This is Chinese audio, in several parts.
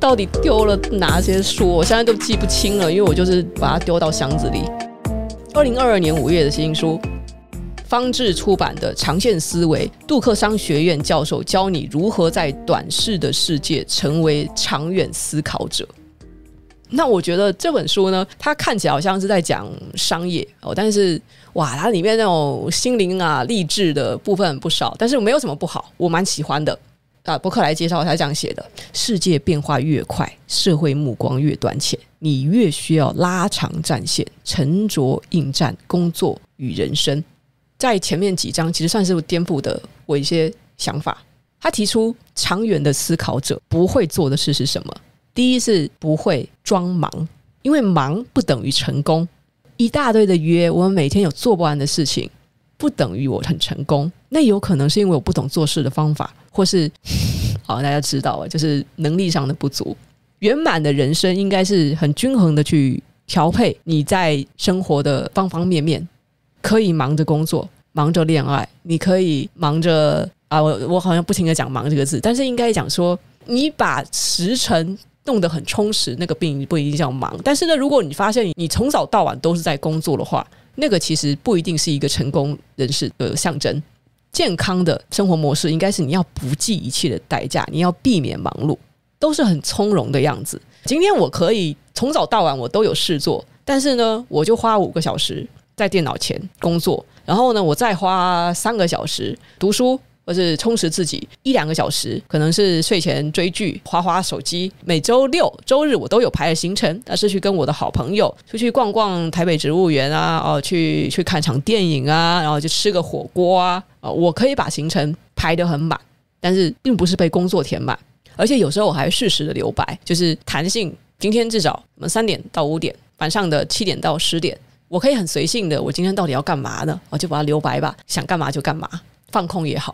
到底丢了哪些书？我现在都记不清了，因为我就是把它丢到箱子里。二零二二年五月的新书，方志出版的《长线思维》，杜克商学院教授教你如何在短视的世界成为长远思考者。那我觉得这本书呢，它看起来好像是在讲商业哦，但是哇，它里面那种心灵啊、励志的部分不少，但是没有什么不好，我蛮喜欢的。啊，博客来介绍他这样写的：世界变化越快，社会目光越短浅，你越需要拉长战线，沉着应战，工作与人生。在前面几章，其实算是颠覆的我一些想法。他提出，长远的思考者不会做的事是什么？第一是不会装忙，因为忙不等于成功。一大堆的约，我们每天有做不完的事情，不等于我很成功。那有可能是因为我不懂做事的方法。或是，好，大家知道啊，就是能力上的不足。圆满的人生应该是很均衡的去调配你在生活的方方面面，可以忙着工作，忙着恋爱，你可以忙着啊，我我好像不停的讲“忙”这个字，但是应该讲说，你把时辰弄得很充实，那个并不一定叫忙。但是呢，如果你发现你从早到晚都是在工作的话，那个其实不一定是一个成功人士的象征。健康的生活模式应该是你要不计一切的代价，你要避免忙碌，都是很从容的样子。今天我可以从早到晚我都有事做，但是呢，我就花五个小时在电脑前工作，然后呢，我再花三个小时读书。或是充实自己一两个小时，可能是睡前追剧、滑滑手机。每周六、周日我都有排的行程，那是去跟我的好朋友出去逛逛台北植物园啊，哦，去去看场电影啊，然后就吃个火锅啊。啊，我可以把行程排得很满，但是并不是被工作填满，而且有时候我还适时的留白，就是弹性。今天至少我们三点到五点，晚上的七点到十点，我可以很随性的，我今天到底要干嘛呢？我就把它留白吧，想干嘛就干嘛，放空也好。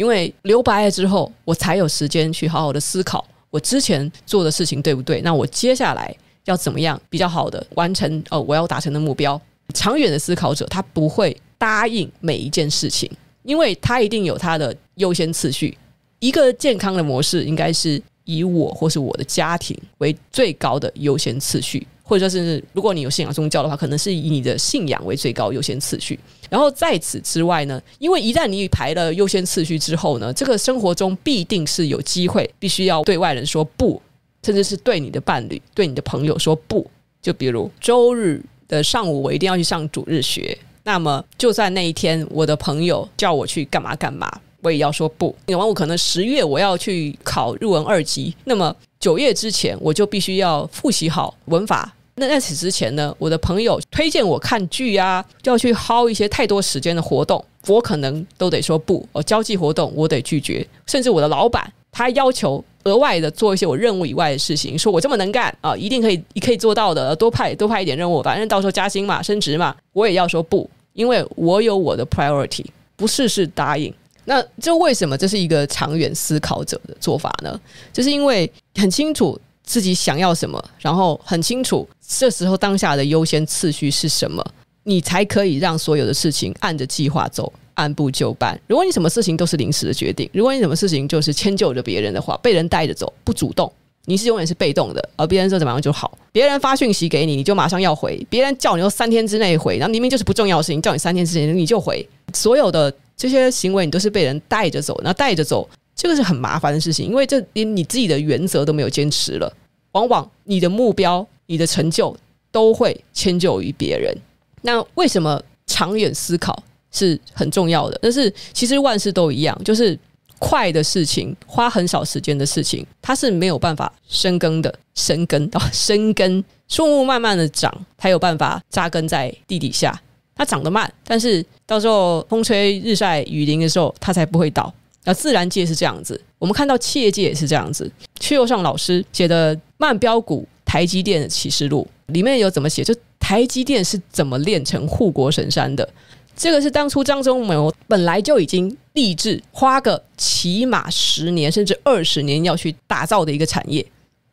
因为留白了之后，我才有时间去好好的思考我之前做的事情对不对？那我接下来要怎么样比较好的完成哦，我要达成的目标？长远的思考者，他不会答应每一件事情，因为他一定有他的优先次序。一个健康的模式应该是以我或是我的家庭为最高的优先次序。或者说是，如果你有信仰宗教的话，可能是以你的信仰为最高优先次序。然后在此之外呢，因为一旦你排了优先次序之后呢，这个生活中必定是有机会，必须要对外人说不，甚至是对你的伴侣、对你的朋友说不。就比如周日的上午，我一定要去上主日学，那么就在那一天，我的朋友叫我去干嘛干嘛，我也要说不。因为我可能十月我要去考日文二级，那么九月之前我就必须要复习好文法。那在此之前呢，我的朋友推荐我看剧啊，就要去薅一些太多时间的活动，我可能都得说不。哦，交际活动我得拒绝，甚至我的老板他要求额外的做一些我任务以外的事情，说我这么能干啊，一定可以可以做到的，多派多派一点任务，反正到时候加薪嘛，升职嘛，我也要说不，因为我有我的 priority，不事事答应。那这为什么这是一个长远思考者的做法呢？就是因为很清楚。自己想要什么，然后很清楚这时候当下的优先次序是什么，你才可以让所有的事情按着计划走，按部就班。如果你什么事情都是临时的决定，如果你什么事情就是迁就着别人的话，被人带着走，不主动，你是永远是被动的。而别人说怎么样就好，别人发讯息给你，你就马上要回；别人叫你说三天之内回，然后明明就是不重要的事情，叫你三天之前你就回。所有的这些行为，你都是被人带着走，那带着走。这个是很麻烦的事情，因为这连你自己的原则都没有坚持了，往往你的目标、你的成就都会迁就于别人。那为什么长远思考是很重要的？但是其实万事都一样，就是快的事情、花很少时间的事情，它是没有办法生根的。生根到 生根，树木慢慢的长，它有办法扎根在地底下。它长得慢，但是到时候风吹日晒雨淋的时候，它才不会倒。那自然界是这样子，我们看到企业界也是这样子。阙又上老师写的《慢飙股台积电的启示录》里面有怎么写？就台积电是怎么炼成护国神山的？这个是当初张忠谋本来就已经立志花个起码十年甚至二十年要去打造的一个产业。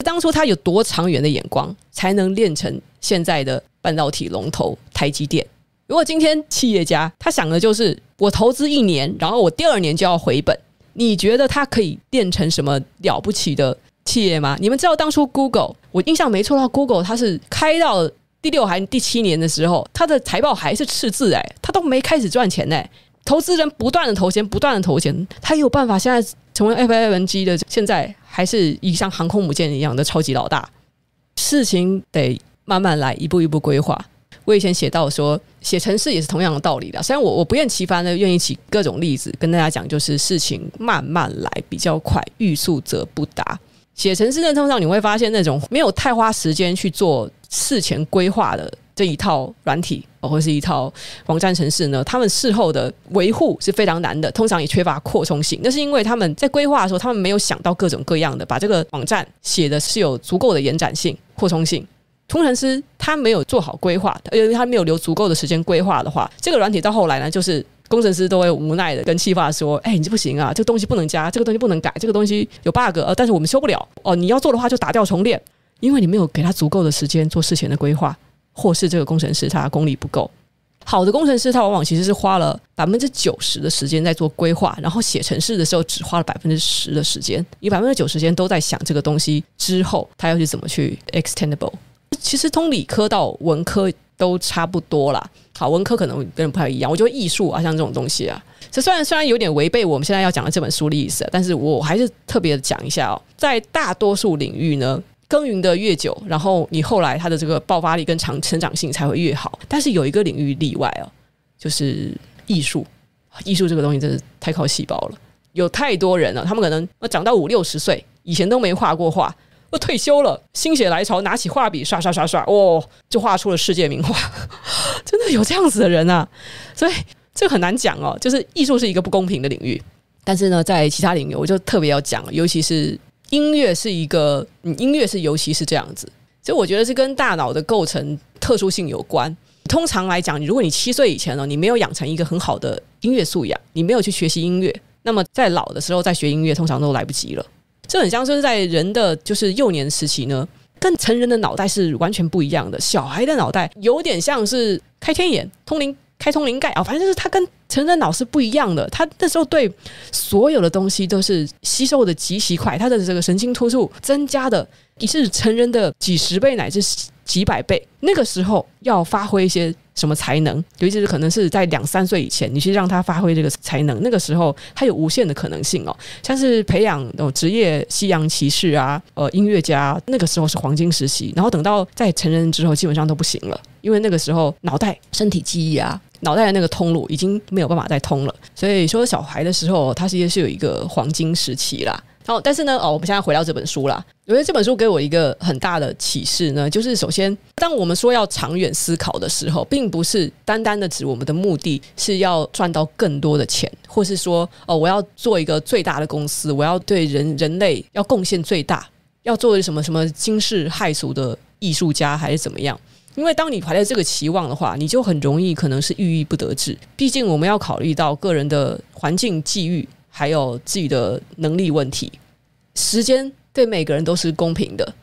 当初他有多长远的眼光，才能炼成现在的半导体龙头台积电？如果今天企业家他想的就是我投资一年，然后我第二年就要回本，你觉得他可以变成什么了不起的企业吗？你们知道当初 Google，我印象没错的话，Google 它是开到第六还第七年的时候，它的财报还是赤字哎，它都没开始赚钱哎，投资人不断的投钱，不断的投钱，它有办法现在成为 FANG 的，现在还是以像航空母舰一样的超级老大。事情得慢慢来，一步一步规划。我以前写到说，写程式也是同样的道理的。虽然我我不厌其烦的愿意举各种例子跟大家讲，就是事情慢慢来比较快，欲速则不达。写程式呢，通常你会发现那种没有太花时间去做事前规划的这一套软体，或是一套网站程式呢，他们事后的维护是非常难的，通常也缺乏扩充性。那是因为他们在规划的时候，他们没有想到各种各样的，把这个网站写的是有足够的延展性、扩充性。工程师他没有做好规划，因为他没有留足够的时间规划的话，这个软体到后来呢，就是工程师都会无奈的跟企划说：“哎，你这不行啊，这个东西不能加，这个东西不能改，这个东西有 bug，呃，但是我们修不了。哦，你要做的话就打掉重练，因为你没有给他足够的时间做事前的规划，或是这个工程师他功力不够。好的工程师他往往其实是花了百分之九十的时间在做规划，然后写程式的时候只花了百分之十的时间，你百分之九十时间都在想这个东西之后他要去怎么去 extendable。”其实从理科到文科都差不多啦。好，文科可能跟人不太一样。我觉得艺术啊，像这种东西啊，这虽然虽然有点违背我们现在要讲的这本书的意思，但是我还是特别的讲一下哦。在大多数领域呢，耕耘的越久，然后你后来它的这个爆发力跟长成长性才会越好。但是有一个领域例外哦，就是艺术。艺术这个东西真是太靠细胞了，有太多人了，他们可能长到五六十岁，以前都没画过画。我退休了，心血来潮，拿起画笔刷刷刷刷，哦，就画出了世界名画。真的有这样子的人啊！所以这很难讲哦。就是艺术是一个不公平的领域，但是呢，在其他领域，我就特别要讲，尤其是音乐是一个，音乐是尤其是这样子。所以我觉得是跟大脑的构成特殊性有关。通常来讲，如果你七岁以前呢，你没有养成一个很好的音乐素养，你没有去学习音乐，那么在老的时候再学音乐，通常都来不及了。这很像是在人的就是幼年时期呢，跟成人的脑袋是完全不一样的。小孩的脑袋有点像是开天眼、通灵、开通灵盖啊，反正就是他跟成人的脑是不一样的。他那时候对所有的东西都是吸收的极其快，他的这个神经突触增加的也是成人的几十倍乃至几百倍。那个时候要发挥一些。什么才能？尤其是可能是在两三岁以前，你去让他发挥这个才能，那个时候他有无限的可能性哦。像是培养哦职业西洋骑士啊，呃音乐家，那个时候是黄金时期。然后等到在成人之后，基本上都不行了，因为那个时候脑袋、身体记忆啊，脑袋的那个通路已经没有办法再通了。所以说小孩的时候，他其实是有一个黄金时期啦。好，但是呢，哦，我们现在回到这本书啦。我觉得这本书给我一个很大的启示呢，就是首先，当我们说要长远思考的时候，并不是单单的指我们的目的是要赚到更多的钱，或是说，哦，我要做一个最大的公司，我要对人人类要贡献最大，要做什么什么惊世骇俗的艺术家，还是怎么样？因为当你怀着这个期望的话，你就很容易可能是郁郁不得志。毕竟我们要考虑到个人的环境际遇。还有自己的能力问题，时间对每个人都是公平的。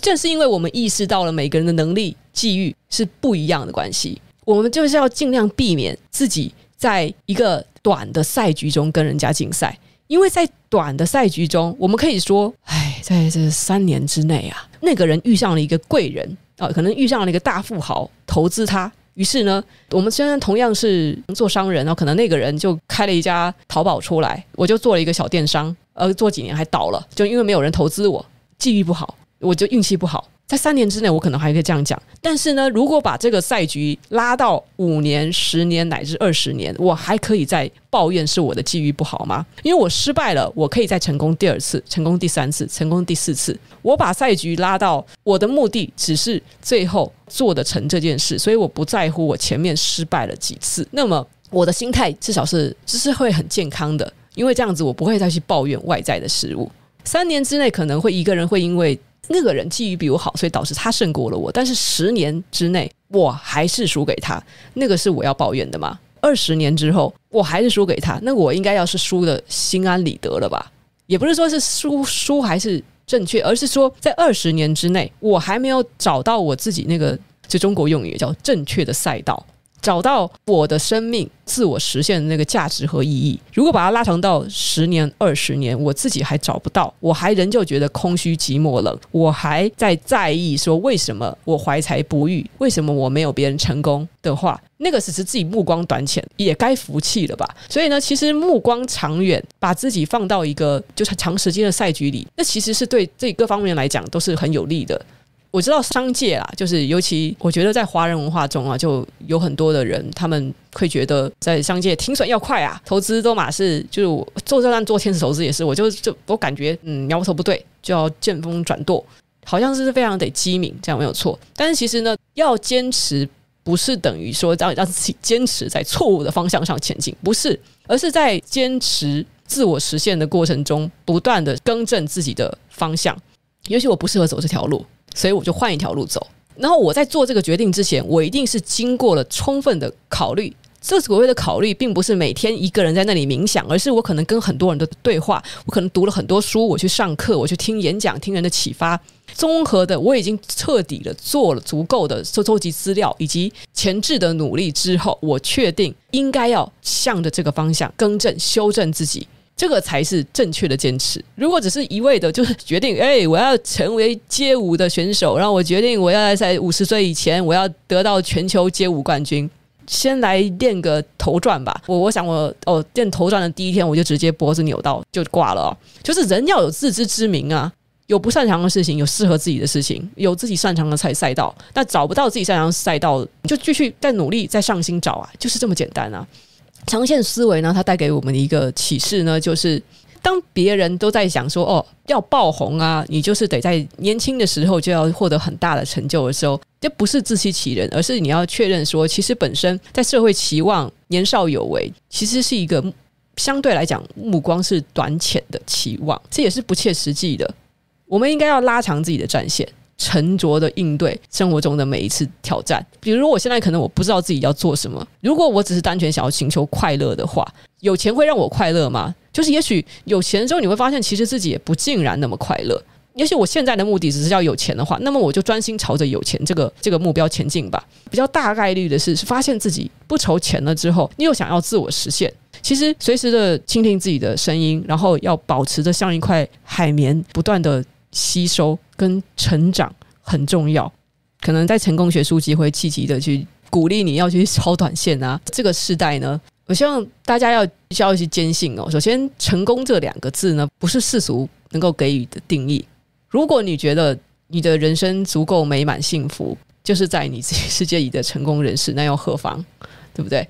正是因为我们意识到了每个人的能力际遇是不一样的关系，我们就是要尽量避免自己在一个短的赛局中跟人家竞赛。因为在短的赛局中，我们可以说，哎，在这三年之内啊，那个人遇上了一个贵人啊，可能遇上了一个大富豪，投资他。于是呢，我们虽然同样是做商人，然后可能那个人就开了一家淘宝出来，我就做了一个小电商，呃，做几年还倒了，就因为没有人投资我，际遇不好，我就运气不好。在三年之内，我可能还可以这样讲。但是呢，如果把这个赛局拉到五年、十年乃至二十年，我还可以再抱怨是我的际遇不好吗？因为我失败了，我可以再成功第二次、成功第三次、成功第四次。我把赛局拉到我的目的只是最后做得成这件事，所以我不在乎我前面失败了几次。那么我的心态至少是就是会很健康的，因为这样子我不会再去抱怨外在的事物。三年之内可能会一个人会因为。那个人际遇比我好，所以导致他胜过了我。但是十年之内，我还是输给他，那个是我要抱怨的吗？二十年之后，我还是输给他，那我应该要是输的心安理得了吧？也不是说是输输还是正确，而是说在二十年之内，我还没有找到我自己那个，就中国用语叫正确的赛道。找到我的生命自我实现的那个价值和意义。如果把它拉长到十年、二十年，我自己还找不到，我还仍旧觉得空虚、寂寞、冷，我还在在意说为什么我怀才不遇，为什么我没有别人成功的话，那个只是自己目光短浅，也该服气了吧。所以呢，其实目光长远，把自己放到一个就是长时间的赛局里，那其实是对这各方面来讲都是很有利的。我知道商界啦，就是尤其我觉得在华人文化中啊，就有很多的人，他们会觉得在商界停损要快啊，投资都嘛是就是我做这段做天使投资也是，我就就我感觉嗯苗头不对，就要见风转舵，好像是非常得机敏，这样没有错。但是其实呢，要坚持不是等于说让让自己坚持在错误的方向上前进，不是，而是在坚持自我实现的过程中，不断的更正自己的方向。也许我不适合走这条路。所以我就换一条路走。然后我在做这个决定之前，我一定是经过了充分的考虑。这所谓的考虑，并不是每天一个人在那里冥想，而是我可能跟很多人的对话，我可能读了很多书，我去上课，我去听演讲，听人的启发，综合的，我已经彻底的做了足够的收收集资料以及前置的努力之后，我确定应该要向着这个方向更正、修正自己。这个才是正确的坚持。如果只是一味的，就是决定，哎，我要成为街舞的选手，然后我决定我要在五十岁以前，我要得到全球街舞冠军，先来练个头转吧。我我想我哦，练头转的第一天，我就直接脖子扭到就挂了。就是人要有自知之明啊，有不擅长的事情，有适合自己的事情，有自己擅长的赛赛道。那找不到自己擅长的赛道，就继续再努力，再上心找啊，就是这么简单啊。长线思维呢，它带给我们的一个启示呢，就是当别人都在想说哦，要爆红啊，你就是得在年轻的时候就要获得很大的成就的时候，这不是自欺欺人，而是你要确认说，其实本身在社会期望年少有为，其实是一个相对来讲目光是短浅的期望，这也是不切实际的。我们应该要拉长自己的战线。沉着的应对生活中的每一次挑战。比如，我现在可能我不知道自己要做什么。如果我只是单纯想要寻求快乐的话，有钱会让我快乐吗？就是也许有钱之后，你会发现其实自己也不尽然那么快乐。也许我现在的目的只是要有钱的话，那么我就专心朝着有钱这个这个目标前进吧。比较大概率的是，是发现自己不愁钱了之后，你又想要自我实现。其实随时的倾听自己的声音，然后要保持着像一块海绵，不断的。吸收跟成长很重要，可能在成功学书籍会积极的去鼓励你要去超短线啊。这个时代呢，我希望大家要需要去坚信哦。首先，成功这两个字呢，不是世俗能够给予的定义。如果你觉得你的人生足够美满幸福，就是在你自己世界里的成功人士，那又何妨？对不对？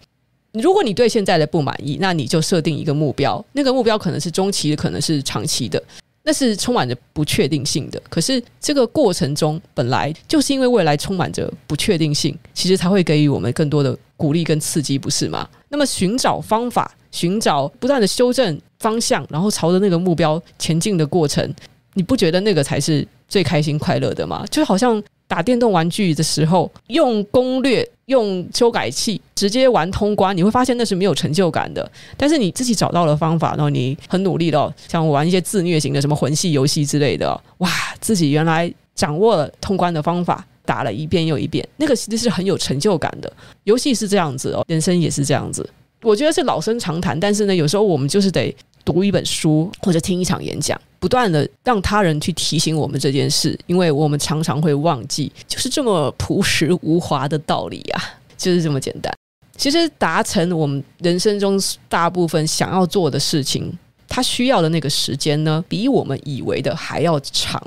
如果你对现在的不满意，那你就设定一个目标，那个目标可能是中期的，可能是长期的。那是充满着不确定性的，可是这个过程中本来就是因为未来充满着不确定性，其实才会给予我们更多的鼓励跟刺激，不是吗？那么寻找方法，寻找不断的修正方向，然后朝着那个目标前进的过程，你不觉得那个才是最开心快乐的吗？就好像。打电动玩具的时候，用攻略、用修改器直接玩通关，你会发现那是没有成就感的。但是你自己找到了方法，然后你很努力的，像我玩一些自虐型的什么魂系游戏之类的，哇，自己原来掌握了通关的方法，打了一遍又一遍，那个其实是很有成就感的。游戏是这样子哦，人生也是这样子。我觉得是老生常谈，但是呢，有时候我们就是得读一本书或者听一场演讲。不断的让他人去提醒我们这件事，因为我们常常会忘记，就是这么朴实无华的道理啊，就是这么简单。其实达成我们人生中大部分想要做的事情，它需要的那个时间呢，比我们以为的还要长。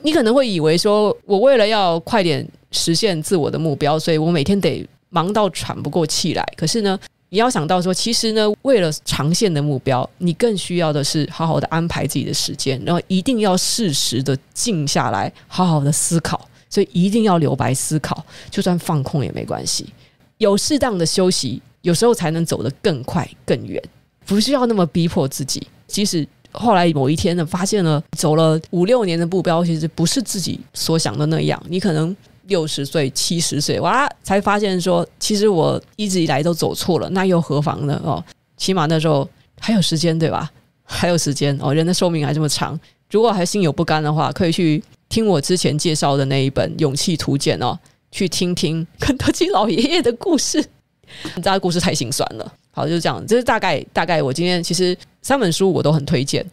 你可能会以为说，我为了要快点实现自我的目标，所以我每天得忙到喘不过气来。可是呢，你要想到说，其实呢，为了长线的目标，你更需要的是好好的安排自己的时间，然后一定要适时的静下来，好好的思考。所以一定要留白思考，就算放空也没关系。有适当的休息，有时候才能走得更快更远。不需要那么逼迫自己。即使后来某一天呢，发现了走了五六年的目标，其实不是自己所想的那样，你可能。六十岁、七十岁，哇，才发现说，其实我一直以来都走错了，那又何妨呢？哦，起码那时候还有时间，对吧？还有时间哦，人的寿命还这么长，如果还心有不甘的话，可以去听我之前介绍的那一本《勇气图鉴》哦，去听听肯德基老爷爷的故事。你知道故事太心酸了。好，就是这样，这是大概大概我今天其实三本书我都很推荐。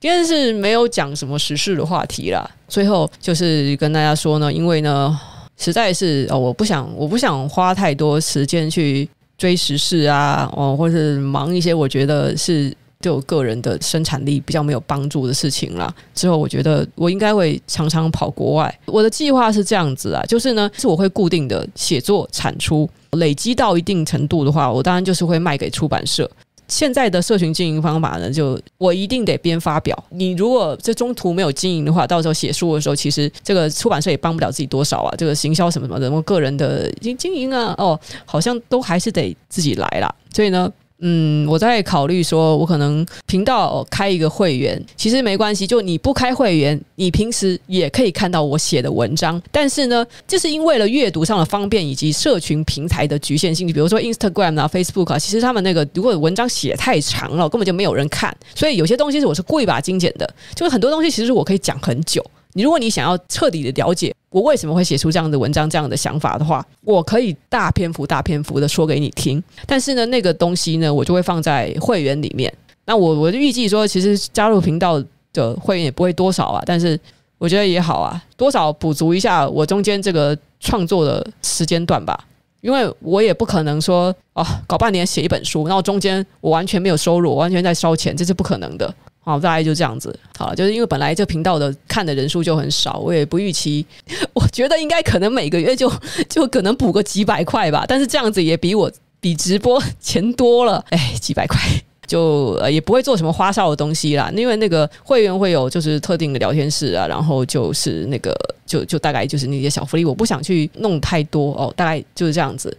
今天是没有讲什么时事的话题啦。最后就是跟大家说呢，因为呢，实在是哦，我不想我不想花太多时间去追时事啊，哦，或者是忙一些我觉得是对我个人的生产力比较没有帮助的事情啦。之后我觉得我应该会常常跑国外。我的计划是这样子啊，就是呢，是我会固定的写作产出，累积到一定程度的话，我当然就是会卖给出版社。现在的社群经营方法呢，就我一定得边发表。你如果这中途没有经营的话，到时候写书的时候，其实这个出版社也帮不了自己多少啊。这个行销什么什么的，我个人的经经营啊，哦，好像都还是得自己来啦。所以呢。嗯，我在考虑说，我可能频道开一个会员，其实没关系。就你不开会员，你平时也可以看到我写的文章。但是呢，这是因为了阅读上的方便以及社群平台的局限性。比如说 Instagram 啊、Facebook 啊，其实他们那个如果文章写太长了，根本就没有人看。所以有些东西是我是故意把它精简的，就是很多东西其实我可以讲很久。你如果你想要彻底的了解我为什么会写出这样的文章、这样的想法的话，我可以大篇幅、大篇幅的说给你听。但是呢，那个东西呢，我就会放在会员里面。那我我就预计说，其实加入频道的会员也不会多少啊。但是我觉得也好啊，多少补足一下我中间这个创作的时间段吧。因为我也不可能说哦，搞半年写一本书，然后中间我完全没有收入，我完全在烧钱，这是不可能的。好，大概就这样子。好，就是因为本来这频道的看的人数就很少，我也不预期。我觉得应该可能每个月就就可能补个几百块吧，但是这样子也比我比直播钱多了。哎，几百块就呃也不会做什么花哨的东西啦。因为那个会员会有就是特定的聊天室啊，然后就是那个就就大概就是那些小福利，我不想去弄太多哦。大概就是这样子。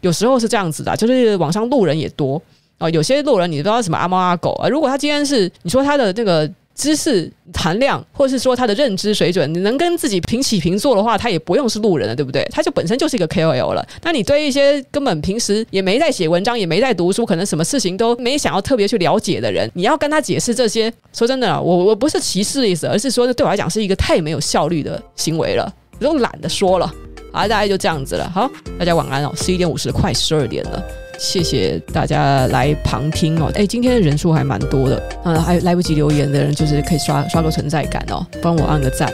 有时候是这样子的，就是网上路人也多。哦，有些路人你不知道什么阿猫阿狗啊。如果他今天是你说他的这个知识含量，或是说他的认知水准，你能跟自己平起平坐的话，他也不用是路人了，对不对？他就本身就是一个 KOL 了。那你对一些根本平时也没在写文章，也没在读书，可能什么事情都没想要特别去了解的人，你要跟他解释这些，说真的，我我不是歧视的意思，而是说对我来讲是一个太没有效率的行为了，我都懒得说了。好，大概就这样子了。好，大家晚安哦，十一点五十，快十二点了。谢谢大家来旁听哦，哎，今天的人数还蛮多的，嗯，还来不及留言的人，就是可以刷刷个存在感哦，帮我按个赞。